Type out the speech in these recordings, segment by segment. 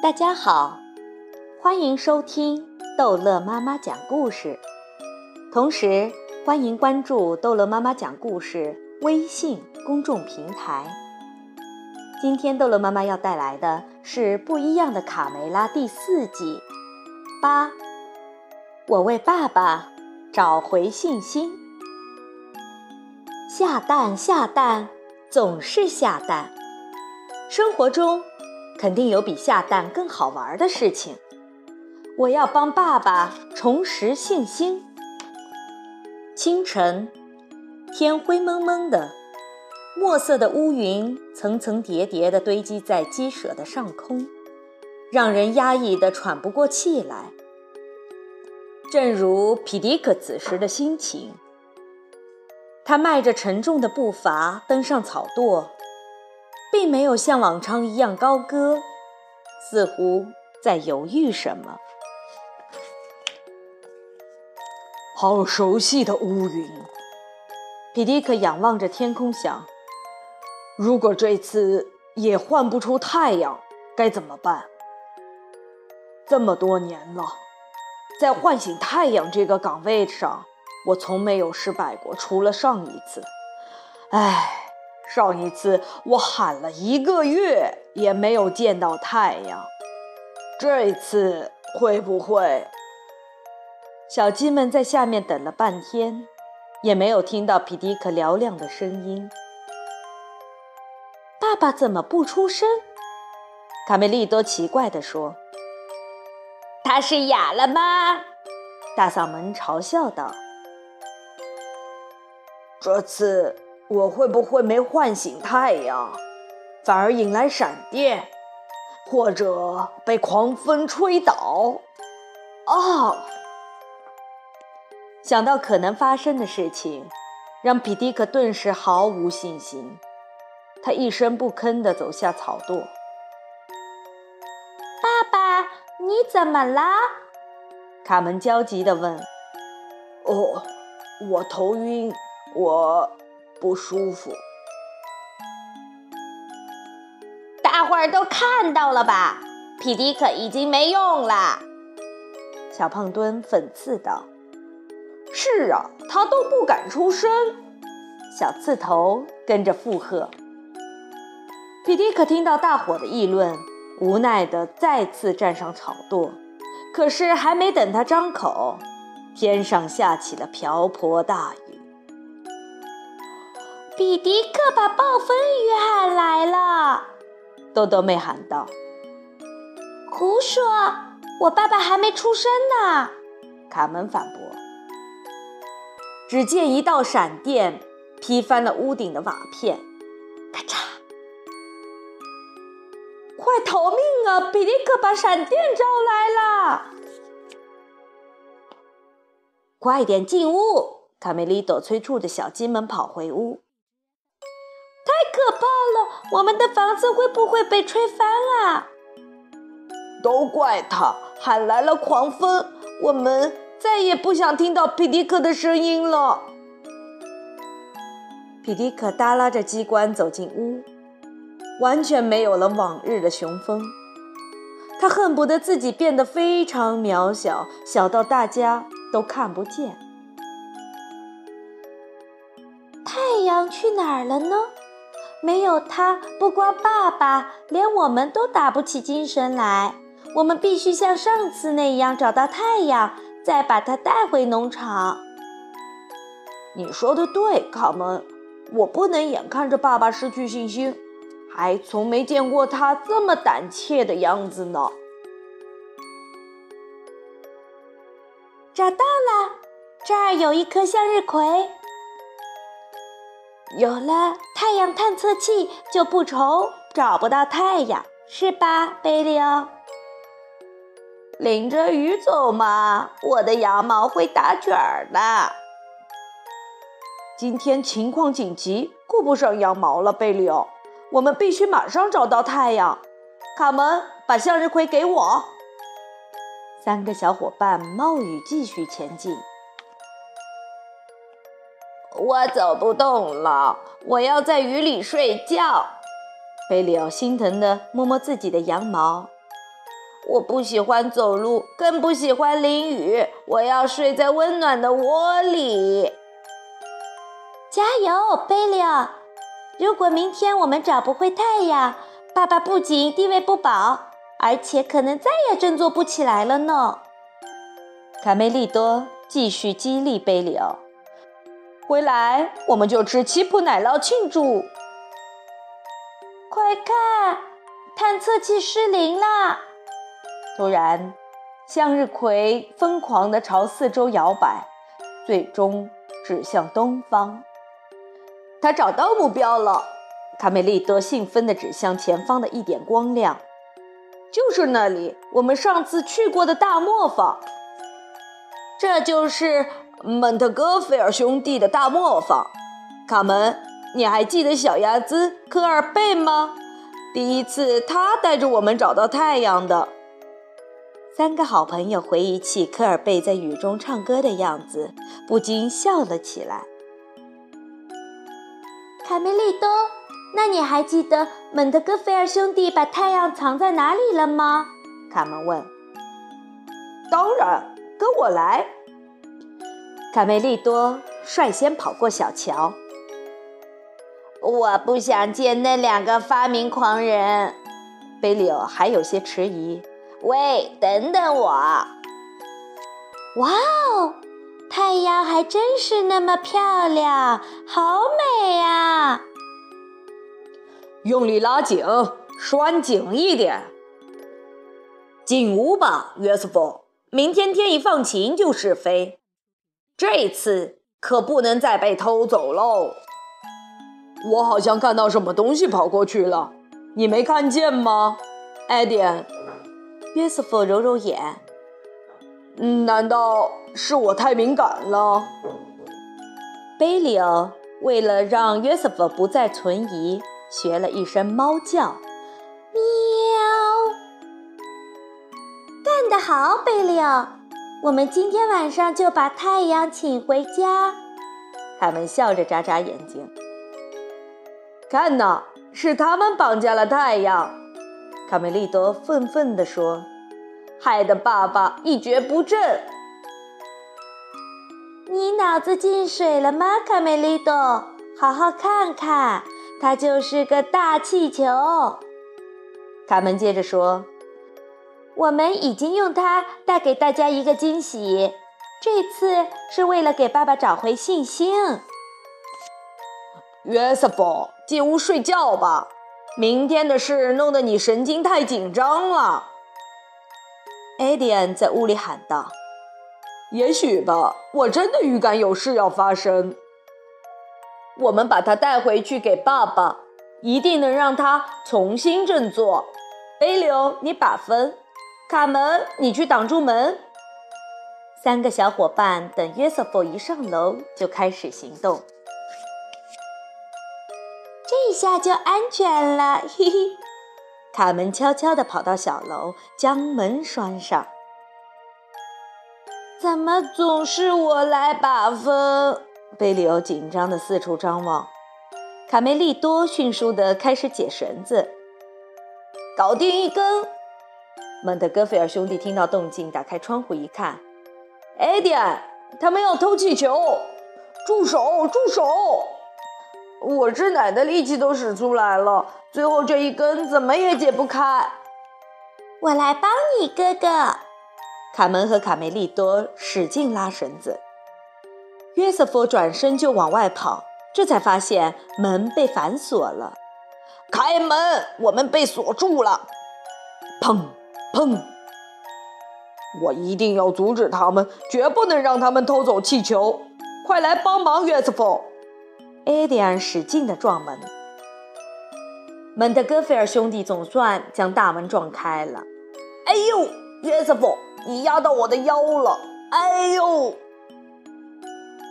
大家好，欢迎收听逗乐妈妈讲故事，同时欢迎关注逗乐妈妈讲故事微信公众平台。今天逗乐妈妈要带来的是不一样的卡梅拉第四季八，我为爸爸找回信心。下蛋下蛋，总是下蛋，生活中。肯定有比下蛋更好玩的事情。我要帮爸爸重拾信心。清晨，天灰蒙蒙的，墨色的乌云层层叠叠地堆积在鸡舍的上空，让人压抑得喘不过气来。正如皮迪克此时的心情，他迈着沉重的步伐登上草垛。并没有像往常一样高歌，似乎在犹豫什么。好熟悉的乌云，皮迪克仰望着天空想：如果这次也换不出太阳，该怎么办？这么多年了，在唤醒太阳这个岗位上，我从没有失败过，除了上一次。唉。上一次我喊了一个月也没有见到太阳，这次会不会？小鸡们在下面等了半天，也没有听到皮迪克嘹亮的声音。爸爸怎么不出声？卡梅利多奇怪地说：“他是哑了吗？”大嗓门嘲笑道：“这次。”我会不会没唤醒太阳，反而引来闪电，或者被狂风吹倒？哦！想到可能发生的事情，让皮迪克顿时毫无信心。他一声不吭地走下草垛。爸爸，你怎么了？卡门焦急地问。“哦，我头晕，我……”不舒服，大伙儿都看到了吧？皮迪克已经没用了。小胖墩讽刺道：“是啊，他都不敢出声。”小刺头跟着附和。皮迪克听到大伙的议论，无奈地再次站上草垛。可是还没等他张口，天上下起了瓢泼大雨。比迪克把暴风雨喊来了，豆豆妹喊道。胡说，我爸爸还没出生呢。卡门反驳。只见一道闪电劈翻了屋顶的瓦片，咔嚓！快逃命啊！比迪克把闪电招来了。快点进屋！卡梅利多催促着小鸡们跑回屋。可怕了！我们的房子会不会被吹翻啊？都怪他喊来了狂风，我们再也不想听到皮迪克的声音了。皮迪克耷拉着机关走进屋，完全没有了往日的雄风。他恨不得自己变得非常渺小，小到大家都看不见。太阳去哪儿了呢？没有他，不光爸爸，连我们都打不起精神来。我们必须像上次那样找到太阳，再把它带回农场。你说的对，卡门。我不能眼看着爸爸失去信心，还从没见过他这么胆怯的样子呢。找到了，这儿有一颗向日葵。有了太阳探测器，就不愁找不到太阳，是吧，贝利奥？淋着雨走嘛，我的羊毛会打卷儿的。今天情况紧急，顾不上羊毛了，贝利奥。我们必须马上找到太阳。卡门，把向日葵给我。三个小伙伴冒雨继续前进。我走不动了，我要在雨里睡觉。贝里奥心疼地摸摸自己的羊毛。我不喜欢走路，更不喜欢淋雨。我要睡在温暖的窝里。加油，贝利奥！如果明天我们找不回太阳，爸爸不仅地位不保，而且可能再也振作不起来了呢。卡梅利多继续激励贝里奥：“回来，我们就吃奇普奶酪庆祝。”快看，探测器失灵了！突然，向日葵疯狂地朝四周摇摆，最终指向东方。他找到目标了！卡梅利多兴奋地指向前方的一点光亮，就是那里，我们上次去过的大磨坊。这就是蒙特戈菲尔兄弟的大磨坊。卡门，你还记得小鸭子科尔贝吗？第一次他带着我们找到太阳的。三个好朋友回忆起科尔贝在雨中唱歌的样子，不禁笑了起来。卡梅利多，那你还记得蒙特戈菲尔兄弟把太阳藏在哪里了吗？卡门问。当然，跟我来。卡梅利多率先跑过小桥。我不想见那两个发明狂人。贝里奥还有些迟疑。喂，等等我！哇哦！太阳还真是那么漂亮，好美呀！用力拉紧，拴紧一点。进屋吧，约瑟夫。明天天一放晴就试飞，这次可不能再被偷走喽。我好像看到什么东西跑过去了，你没看见吗，艾迪？约瑟夫揉揉眼。难道是我太敏感了？贝里欧为了让约瑟夫不再存疑，学了一声猫叫：“喵！”干得好，贝里奥！我们今天晚上就把太阳请回家。他们笑着眨眨眼睛。看呐，是他们绑架了太阳！卡梅利多愤愤地说。害得爸爸一蹶不振。你脑子进水了吗，卡梅利多？好好看看，它就是个大气球。卡门接着说：“我们已经用它带给大家一个惊喜，这次是为了给爸爸找回信心。”约瑟夫，进屋睡觉吧，明天的事弄得你神经太紧张了。艾迪安在屋里喊道：“也许吧，我真的预感有事要发生。我们把他带回去给爸爸，一定能让他重新振作。贝柳，你把分；卡门，你去挡住门。”三个小伙伴等约瑟夫一上楼就开始行动。这下就安全了，嘿嘿。卡门悄悄地跑到小楼，将门拴上。怎么总是我来把风？贝里欧紧张地四处张望。卡梅利多迅速地开始解绳子，搞定一根。蒙特戈菲尔兄弟听到动静，打开窗户一看，艾迪，他们要偷气球！住手！住手！我这奶的力气都使出来了。最后这一根怎么也解不开，我来帮你，哥哥。卡门和卡梅利多使劲拉绳子，约瑟夫转身就往外跑，这才发现门被反锁了。开门，我们被锁住了！砰砰！我一定要阻止他们，绝不能让他们偷走气球！快来帮忙，约瑟夫！艾迪安使劲地撞门。蒙特戈菲尔兄弟总算将大门撞开了。哎呦，约瑟夫，你压到我的腰了！哎呦，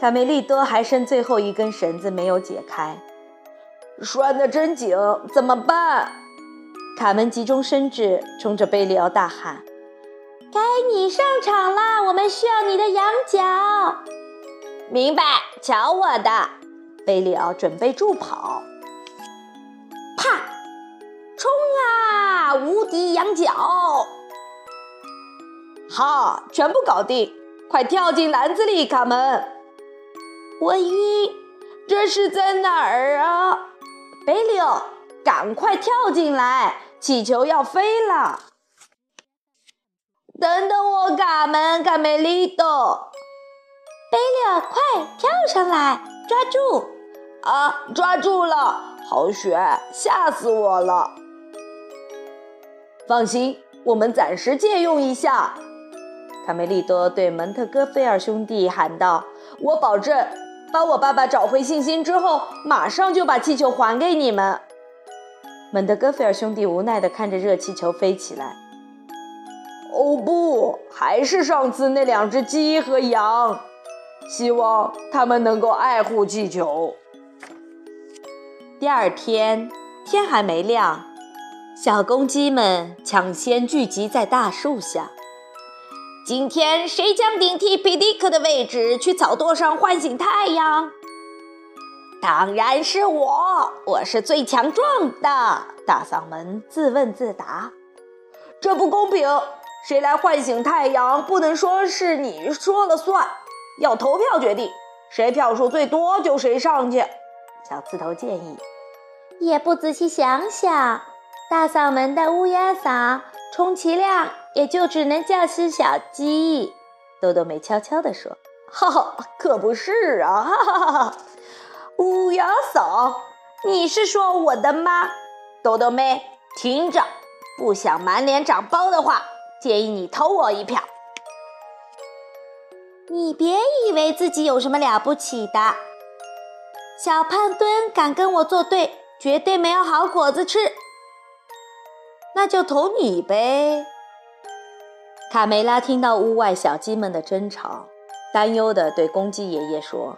卡梅利多还剩最后一根绳子没有解开，拴得真紧，怎么办？卡门急中生智，冲着贝利奥大喊：“该你上场啦！我们需要你的羊角。”明白，瞧我的！贝利奥准备助跑。啪！冲啊！无敌羊角！好，全部搞定！快跳进篮子里，卡门。我晕，这是在哪儿啊？贝利奥，赶快跳进来，气球要飞了。等等我，卡门，卡梅利多。贝利亚，快跳上来，抓住！啊，抓住了！好雪，吓死我了。放心，我们暂时借用一下。卡梅利多对蒙特戈菲尔兄弟喊道：“我保证，把我爸爸找回信心之后，马上就把气球还给你们。”蒙德戈菲尔兄弟无奈地看着热气球飞起来。哦不，还是上次那两只鸡和羊。希望他们能够爱护气球。第二天天还没亮，小公鸡们抢先聚集在大树下。今天谁将顶替皮迪克的位置去草垛上唤醒太阳？当然是我，我是最强壮的。大嗓门自问自答。这不公平，谁来唤醒太阳不能说是你说了算，要投票决定，谁票数最多就谁上去。小刺头建议。也不仔细想想，大嗓门的乌鸦嗓，充其量。也就只能叫醒小鸡，豆豆没悄悄地说：“哈哈，可不是啊！哈哈哈哈，乌鸦嫂，你是说我的吗？豆豆妹，听着，不想满脸长包的话，建议你投我一票。你别以为自己有什么了不起的，小胖墩敢跟我作对，绝对没有好果子吃。那就投你呗。”卡梅拉听到屋外小鸡们的争吵，担忧地对公鸡爷爷说：“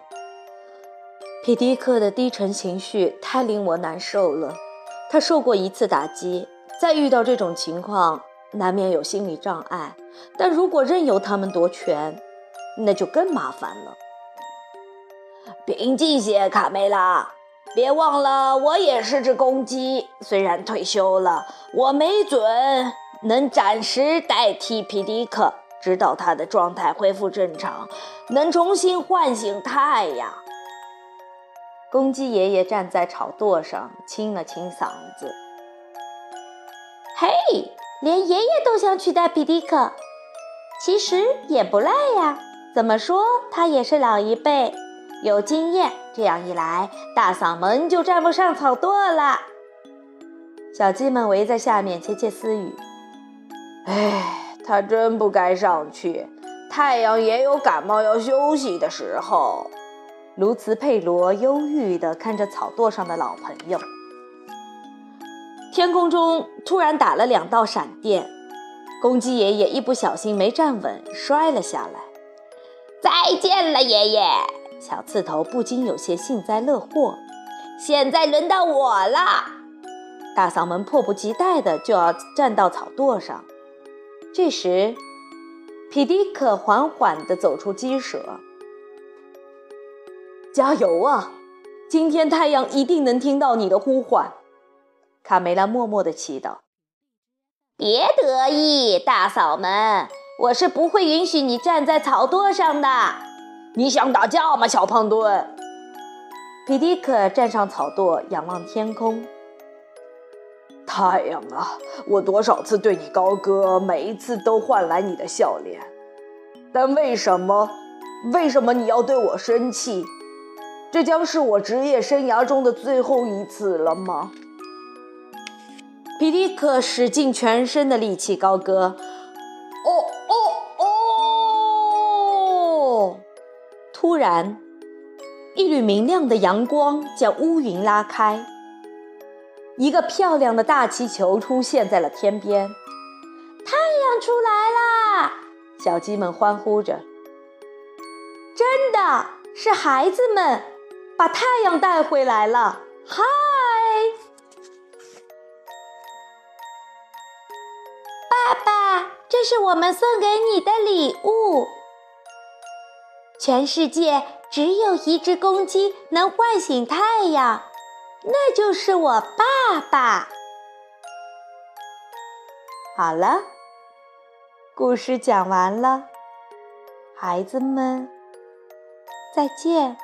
皮迪克的低沉情绪太令我难受了。他受过一次打击，再遇到这种情况，难免有心理障碍。但如果任由他们夺权，那就更麻烦了。”平静些，卡梅拉，别忘了，我也是只公鸡，虽然退休了，我没准。能暂时代替皮迪克，直到他的状态恢复正常，能重新唤醒太阳。公鸡爷爷站在草垛上，清了清嗓子：“嘿，连爷爷都想取代皮迪克，其实也不赖呀。怎么说，他也是老一辈，有经验。这样一来，大嗓门就站不上草垛了。”小鸡们围在下面窃窃私语。哎，他真不该上去。太阳也有感冒要休息的时候。卢茨佩罗忧郁地看着草垛上的老朋友。天空中突然打了两道闪电，公鸡爷爷一不小心没站稳，摔了下来。再见了，爷爷！小刺头不禁有些幸灾乐祸。现在轮到我了。大嗓门迫不及待的就要站到草垛上。这时，皮迪克缓缓地走出鸡舍。加油啊！今天太阳一定能听到你的呼唤。卡梅拉默默地祈祷。别得意，大嫂们，我是不会允许你站在草垛上的。你想打架吗，小胖墩？皮迪克站上草垛，仰望天空。太阳啊，我多少次对你高歌，每一次都换来你的笑脸，但为什么，为什么你要对我生气？这将是我职业生涯中的最后一次了吗？皮迪克使尽全身的力气高歌：“哦哦哦！”突然，一缕明亮的阳光将乌云拉开。一个漂亮的大气球出现在了天边，太阳出来啦！小鸡们欢呼着。真的是孩子们把太阳带回来了！嗨，爸爸，这是我们送给你的礼物。全世界只有一只公鸡能唤醒太阳。那就是我爸爸。好了，故事讲完了，孩子们，再见。